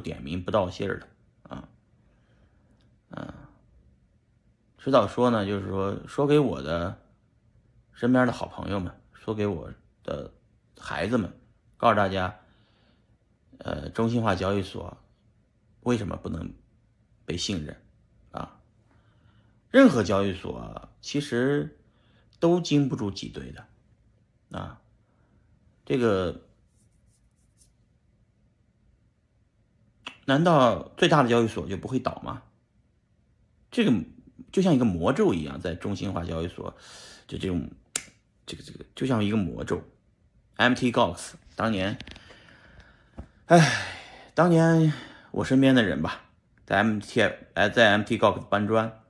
点名不道信儿的啊，嗯，迟早说呢，就是说说给我的身边的好朋友们，说给我的孩子们，告诉大家，呃，中心化交易所为什么不能被信任啊？任何交易所其实都经不住挤兑的啊，这个。难道最大的交易所就不会倒吗？这个就像一个魔咒一样，在中心化交易所，就这种，这个这个就像一个魔咒。MT Gox 当年，哎，当年我身边的人吧，在 MT 哎在 MT Gox 搬砖，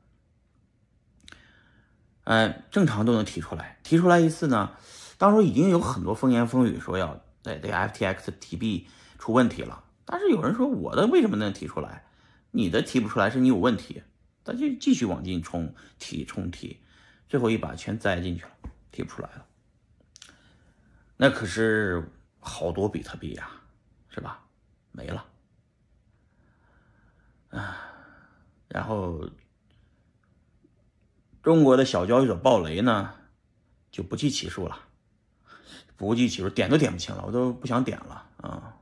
嗯，正常都能提出来，提出来一次呢，当时已经有很多风言风语说要在这个 FTX 提币出问题了。但是有人说我的为什么能提出来，你的提不出来是你有问题，他就继续往进冲提冲提，最后一把全栽进去了，提不出来了。那可是好多比特币呀，是吧？没了啊！然后中国的小交易所暴雷呢，就不计其数了，不计其数，点都点不清了，我都不想点了啊。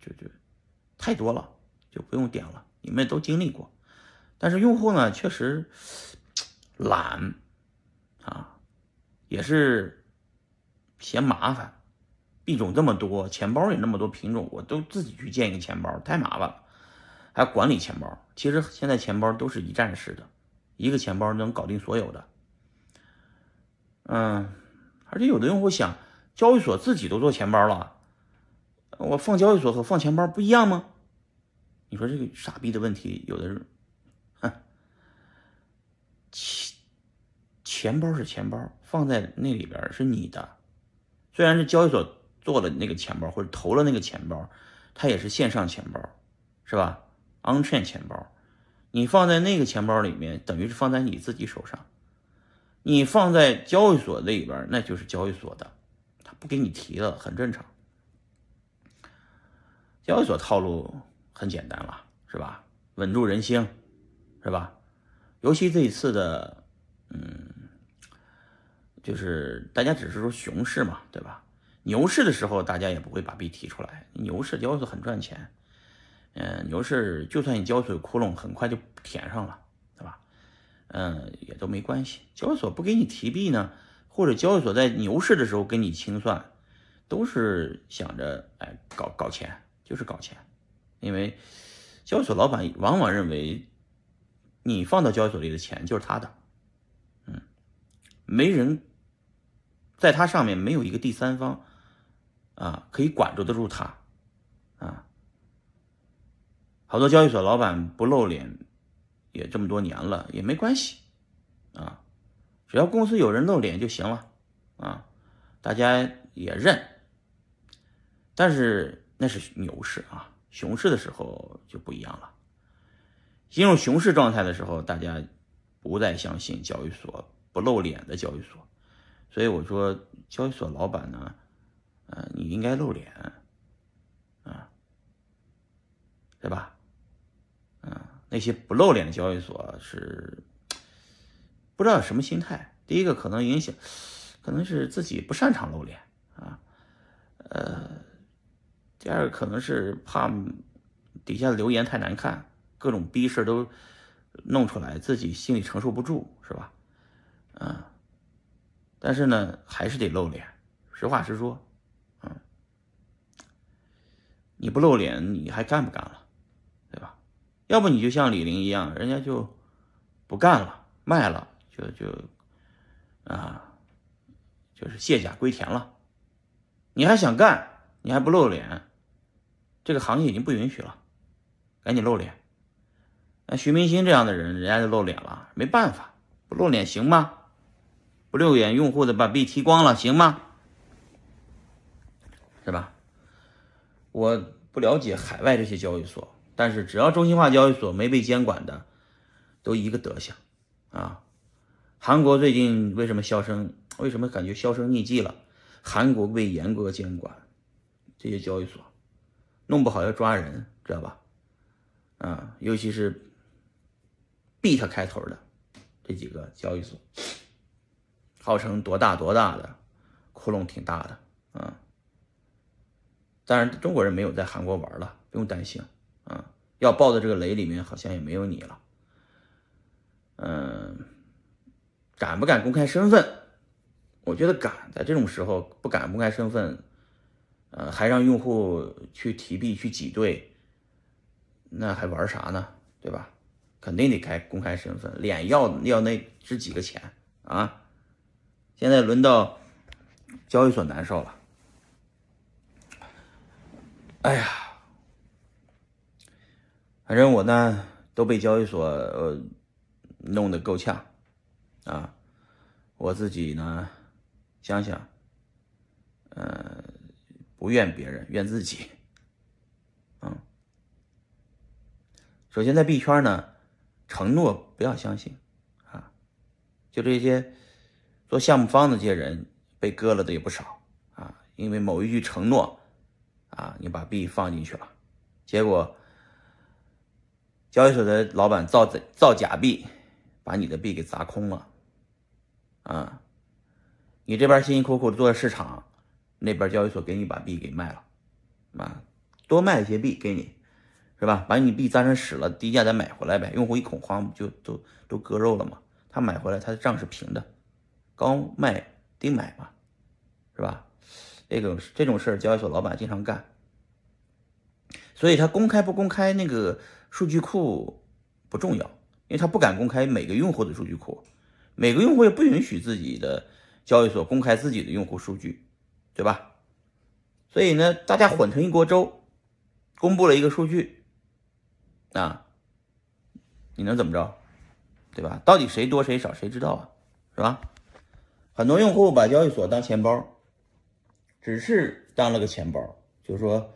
就就太多了，就不用点了。你们都经历过，但是用户呢，确实懒啊，也是嫌麻烦。币种这么多，钱包也那么多品种，我都自己去建一个钱包，太麻烦了。还管理钱包，其实现在钱包都是一站式的，一个钱包能搞定所有的。嗯，而且有的用户想，交易所自己都做钱包了。我放交易所和放钱包不一样吗？你说这个傻逼的问题，有的人，哼，钱钱包是钱包，放在那里边是你的。虽然是交易所做了那个钱包或者投了那个钱包，它也是线上钱包，是吧？On-chain 钱包，你放在那个钱包里面，等于是放在你自己手上。你放在交易所里边，那就是交易所的，他不给你提了，很正常。交易所套路很简单了，是吧？稳住人心，是吧？尤其这一次的，嗯，就是大家只是说熊市嘛，对吧？牛市的时候，大家也不会把币提出来。牛市交易所很赚钱，嗯，牛市就算你交易所有窟窿，很快就填上了，对吧？嗯，也都没关系。交易所不给你提币呢，或者交易所在牛市的时候跟你清算，都是想着哎搞搞钱。就是搞钱，因为交易所老板往往认为你放到交易所里的钱就是他的，嗯，没人在他上面没有一个第三方啊可以管住得住他啊。好多交易所老板不露脸也这么多年了也没关系啊，只要公司有人露脸就行了啊，大家也认，但是。那是牛市啊，熊市的时候就不一样了。进入熊市状态的时候，大家不再相信交易所不露脸的交易所，所以我说交易所老板呢，呃，你应该露脸，啊，对吧？嗯，那些不露脸的交易所是不知道什么心态。第一个可能影响，可能是自己不擅长露脸，第二个可能是怕底下的留言太难看，各种逼事都弄出来，自己心里承受不住，是吧？嗯，但是呢，还是得露脸，实话实说，嗯，你不露脸，你还干不干了，对吧？要不你就像李玲一样，人家就不干了，卖了，就就啊，就是卸甲归田了。你还想干，你还不露脸？这个行业已经不允许了，赶紧露脸。那徐明星这样的人，人家就露脸了，没办法，不露脸行吗？不露脸，用户的把币踢光了，行吗？是吧？我不了解海外这些交易所，但是只要中心化交易所没被监管的，都一个德行啊。韩国最近为什么销声？为什么感觉销声匿迹了？韩国被严格监管这些交易所。弄不好要抓人，知道吧？啊，尤其是 B 它开头的这几个交易所，号称多大多大的，窟窿挺大的啊。当然，中国人没有在韩国玩了，不用担心啊。要爆的这个雷里面好像也没有你了。嗯，敢不敢公开身份？我觉得敢，在这种时候不敢公开身份，呃，还让用户去提币去挤兑，那还玩啥呢？对吧？肯定得开公开身份，脸要要那值几个钱啊？现在轮到交易所难受了。哎呀，反正我呢都被交易所呃弄得够呛啊，我自己呢想想，呃，不怨别人，怨自己。嗯，首先在币圈呢，承诺不要相信啊，就这些做项目方的这些人被割了的也不少啊，因为某一句承诺。啊，你把币放进去了，结果交易所的老板造造假币，把你的币给砸空了。啊，你这边辛辛苦苦做的市场，那边交易所给你把币给卖了，啊，多卖一些币给你，是吧？把你币砸成屎了，低价再买回来呗。用户一恐慌，就都都割肉了吗？他买回来，他的账是平的，高卖低买嘛，是吧？这种这种事儿，交易所老板经常干，所以他公开不公开那个数据库不重要，因为他不敢公开每个用户的数据库，每个用户也不允许自己的交易所公开自己的用户数据，对吧？所以呢，大家混成一锅粥，公布了一个数据，啊，你能怎么着，对吧？到底谁多谁少谁知道啊，是吧？很多用户把交易所当钱包。只是当了个钱包，就是说，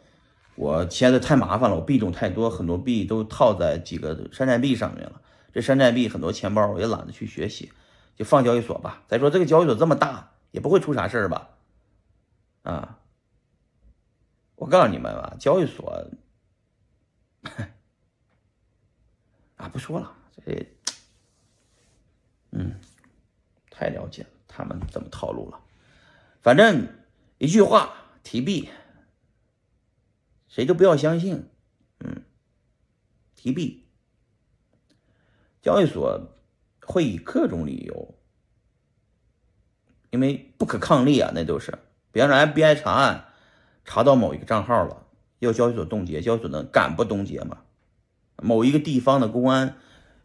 我现在太麻烦了，我币种太多，很多币都套在几个山寨币上面了。这山寨币很多钱包我也懒得去学习，就放交易所吧。再说这个交易所这么大，也不会出啥事儿吧？啊，我告诉你们吧，交易所，啊，不说了，这，嗯，太了解他们怎么套路了，反正。一句话，提币，谁都不要相信。嗯，提币，交易所会以各种理由，因为不可抗力啊，那都是。比方说，FBI 查案查到某一个账号了，要交易所冻结，交易所能敢不冻结吗？某一个地方的公安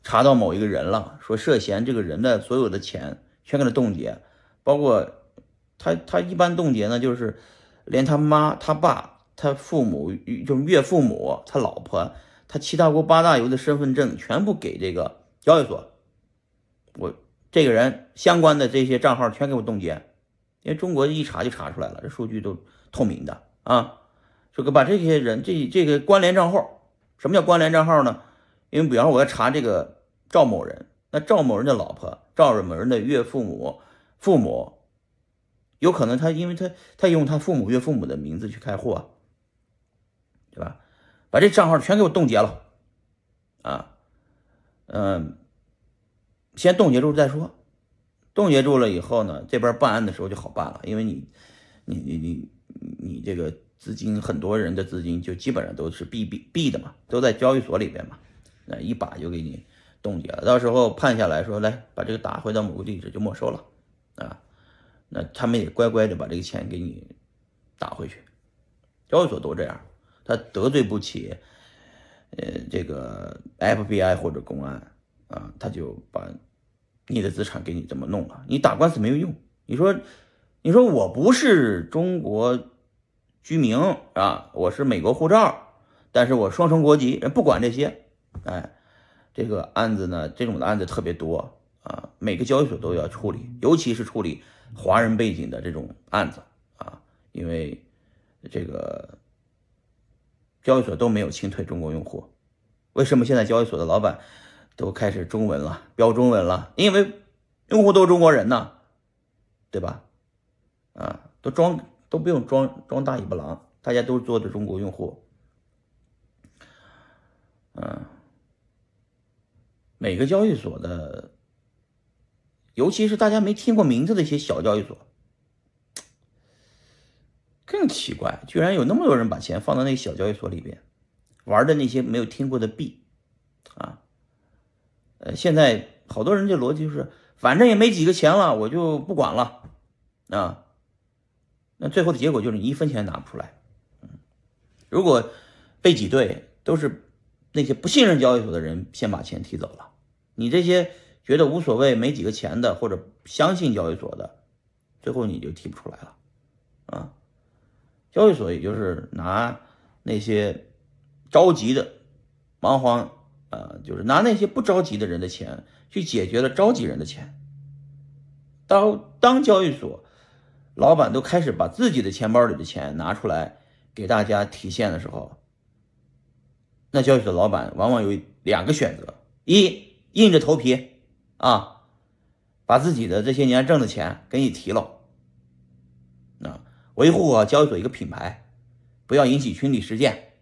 查到某一个人了，说涉嫌这个人的所有的钱全给他冻结，包括。他他一般冻结呢，就是连他妈、他爸、他父母，就是岳父母、他老婆、他七大姑八大姨的身份证全部给这个交易所。我这个人相关的这些账号全给我冻结，因为中国一查就查出来了，这数据都透明的啊。这个把这些人这这个关联账号，什么叫关联账号呢？因为比方说我要查这个赵某人，那赵某人的老婆、赵某人的岳父母、父母。有可能他因为他他用他父母岳父母的名字去开户啊，对吧？把这账号全给我冻结了，啊，嗯，先冻结住再说。冻结住了以后呢，这边办案的时候就好办了，因为你你你你你这个资金很多人的资金就基本上都是币币币的嘛，都在交易所里边嘛，那一把就给你冻结了。到时候判下来说来把这个打回到某个地址就没收了，啊。那他们也乖乖的把这个钱给你打回去，交易所都这样，他得罪不起，呃，这个 FBI 或者公安啊，他就把你的资产给你怎么弄了，你打官司没有用。你说，你说我不是中国居民啊，我是美国护照，但是我双重国籍，不管这些，哎，这个案子呢，这种的案子特别多啊，每个交易所都要处理，尤其是处理。华人背景的这种案子啊，因为这个交易所都没有清退中国用户，为什么现在交易所的老板都开始中文了标中文了因为用户都是中国人呢对吧？啊都装都不用装装大尾巴狼大家都做的中国用户。嗯每个交易所的尤其是大家没听过名字的一些小交易所更奇怪居然有那么多人把钱放到那个小交易所里边玩的那些没有听过的币啊呃，现在好多人这逻辑就是，反正也没几个钱了，我就不管了，啊，那最后的结果就是你一分钱拿不出来，嗯，如果被挤兑，都是那些不信任交易所的人先把钱提走了。你这些觉得无所谓、没几个钱的，或者相信交易所的，最后你就提不出来了，啊，交易所也就是拿那些着急的、忙慌，啊，就是拿那些不着急的人的钱去解决了着急人的钱。当当交易所老板都开始把自己的钱包里的钱拿出来给大家提现的时候，那交易所老板往往有两个选择：一。硬着头皮啊，把自己的这些年挣的钱给你提了，啊，维护啊交易所一个品牌，不要引起群体事件，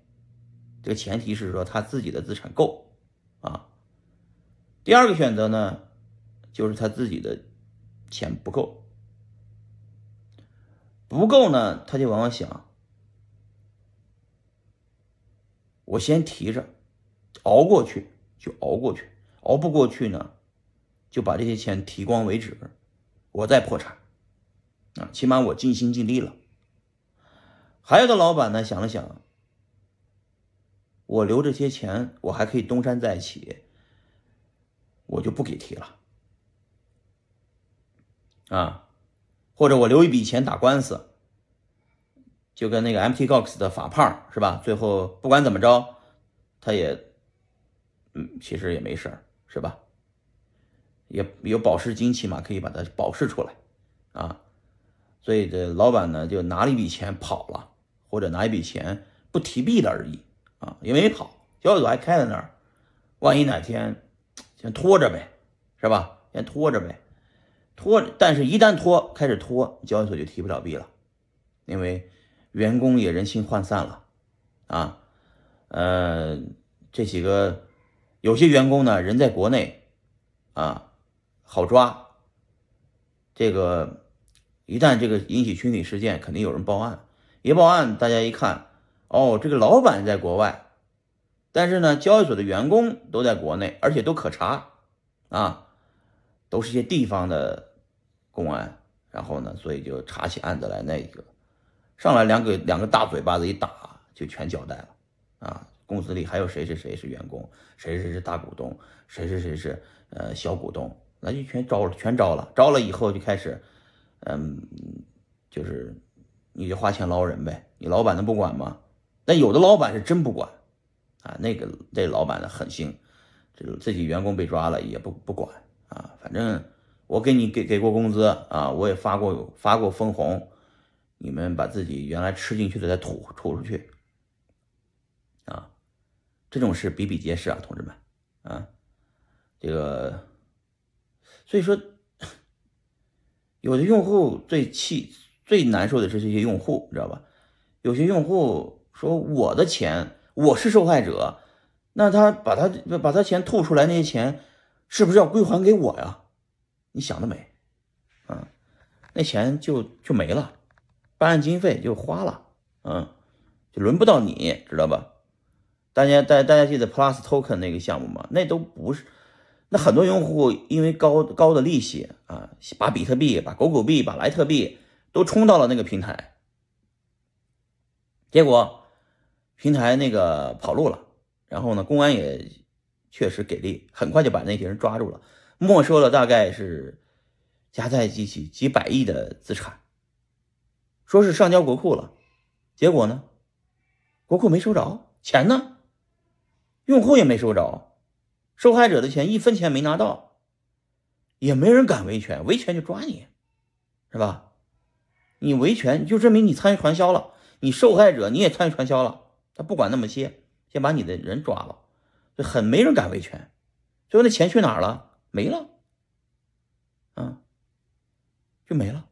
这个前提是说他自己的资产够。第二个选择呢，就是他自己的钱不够，不够呢，他就往往想，我先提着，熬过去就熬过去。熬不过去呢，就把这些钱提光为止，我再破产，啊，起码我尽心尽力了。还有的老板呢，想了想，我留这些钱，我还可以东山再起，我就不给提了，啊，或者我留一笔钱打官司，就跟那个 MTGOX 的法胖是吧？最后不管怎么着，他也，嗯，其实也没事儿。是吧？也有保释金，起码可以把它保释出来啊。所以这老板呢，就拿了一笔钱跑了，或者拿一笔钱不提币了而已啊，也没跑，交易所还开在那儿。万一哪天先拖着呗，是吧？先拖着呗，拖。但是一旦拖，开始拖，交易所就提不了币了，因为员工也人心涣散了啊。呃，这几个。有些员工呢，人在国内，啊，好抓。这个一旦这个引起群体事件，肯定有人报案。一报案，大家一看，哦，这个老板在国外，但是呢，交易所的员工都在国内，而且都可查，啊，都是些地方的公安。然后呢，所以就查起案子来，那个上来两个两个大嘴巴子一打，就全交代了，啊。公司里还有谁谁谁是员工，谁谁是大股东，谁谁谁是呃小股东，那就全招了，全招了，招了以后就开始，嗯，就是你就花钱捞人呗，你老板能不管吗？那有的老板是真不管，啊，那个这老板的狠心，这自己员工被抓了也不不管啊，反正我给你给给过工资啊，我也发过发过分红，你们把自己原来吃进去的再吐吐出去。啊这种事比比皆是啊，同志们，啊，这个，所以说，有的用户最气、最难受的是这些用户，你知道吧？有些用户说：“我的钱，我是受害者，那他把他把他钱吐出来，那些钱是不是要归还给我呀？”你想得美，啊，那钱就就没了，办案经费就花了，嗯，就轮不到你，知道吧？大家大大家记得 Plus Token 那个项目吗？那都不是，那很多用户因为高高的利息啊，把比特币、把狗狗币、把莱特币都冲到了那个平台，结果平台那个跑路了，然后呢，公安也确实给力，很快就把那些人抓住了，没收了大概是加在一起几百亿的资产，说是上交国库了，结果呢，国库没收着钱呢。用户也没收着，受害者的钱一分钱没拿到，也没人敢维权，维权就抓你，是吧？你维权就证明你参与传销了，你受害者你也参与传销了，他不管那么些，先把你的人抓了，就很没人敢维权，最后那钱去哪儿了？没了，啊，就没了，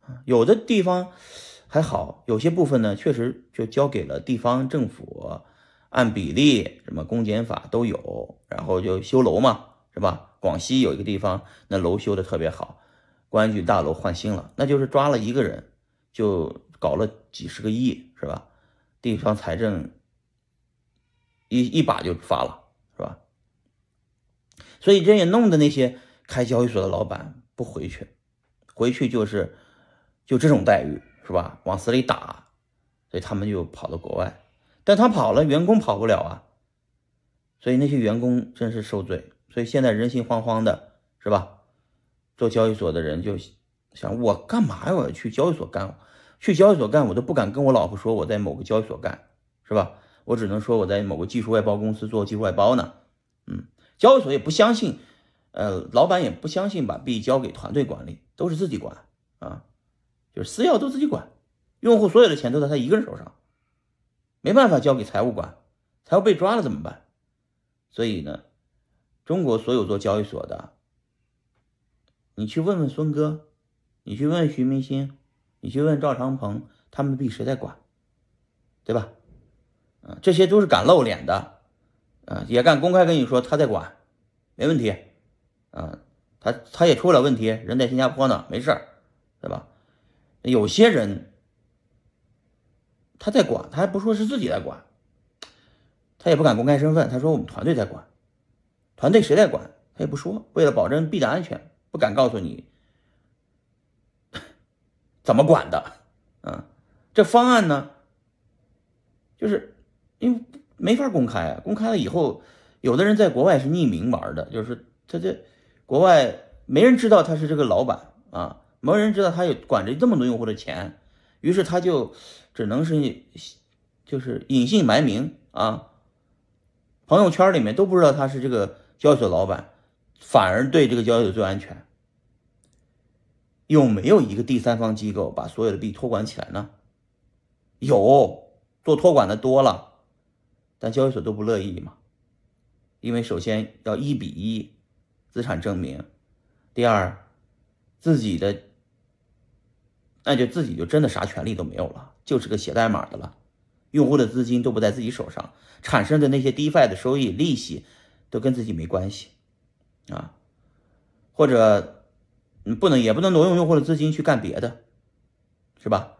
啊，有的地方还好，有些部分呢确实就交给了地方政府。按比例什么公检法都有，然后就修楼嘛，是吧？广西有一个地方那楼修的特别好，公安局大楼换新了，那就是抓了一个人就搞了几十个亿，是吧？地方财政一一把就发了，是吧？所以这也弄得那些开交易所的老板不回去，回去就是就这种待遇，是吧？往死里打，所以他们就跑到国外。但他跑了，员工跑不了啊，所以那些员工真是受罪。所以现在人心惶惶的，是吧？做交易所的人就想：我干嘛？我要去交易所干？去交易所干，我都不敢跟我老婆说我在某个交易所干，是吧？我只能说我在某个技术外包公司做技术外包呢。嗯，交易所也不相信，呃，老板也不相信把币交给团队管理，都是自己管啊，就是私钥都自己管，用户所有的钱都在他一个人手上。没办法交给财务管，财务被抓了怎么办？所以呢，中国所有做交易所的，你去问问孙哥，你去问徐明星，你去问赵长鹏，他们的币谁在管？对吧？啊，这些都是敢露脸的，啊，也敢公开跟你说他在管，没问题，啊，他他也出不了问题，人在新加坡呢，没事儿，对吧？有些人。他在管，他还不说是自己在管，他也不敢公开身份。他说我们团队在管，团队谁在管，他也不说。为了保证币的安全，不敢告诉你怎么管的。啊，这方案呢，就是因为没法公开啊，公开了以后，有的人在国外是匿名玩的，就是他这国外没人知道他是这个老板啊，没人知道他有管着这么多用户的钱。于是他就只能是就是隐姓埋名啊，朋友圈里面都不知道他是这个交易所老板，反而对这个交易所最安全。有没有一个第三方机构把所有的币托管起来呢？有，做托管的多了，但交易所都不乐意嘛，因为首先要一比一资产证明，第二自己的。那就自己就真的啥权利都没有了，就是个写代码的了，用户的资金都不在自己手上，产生的那些 DeFi 的收益、利息都跟自己没关系啊，或者你不能也不能挪用用户的资金去干别的，是吧？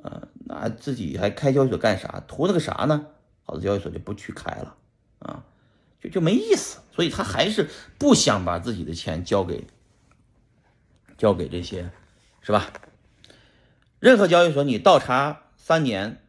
啊，那自己还开交易所干啥？图那个啥呢？好的交易所就不去开了啊，就就没意思，所以他还是不想把自己的钱交给交给这些，是吧？任何交易所，你倒查三年，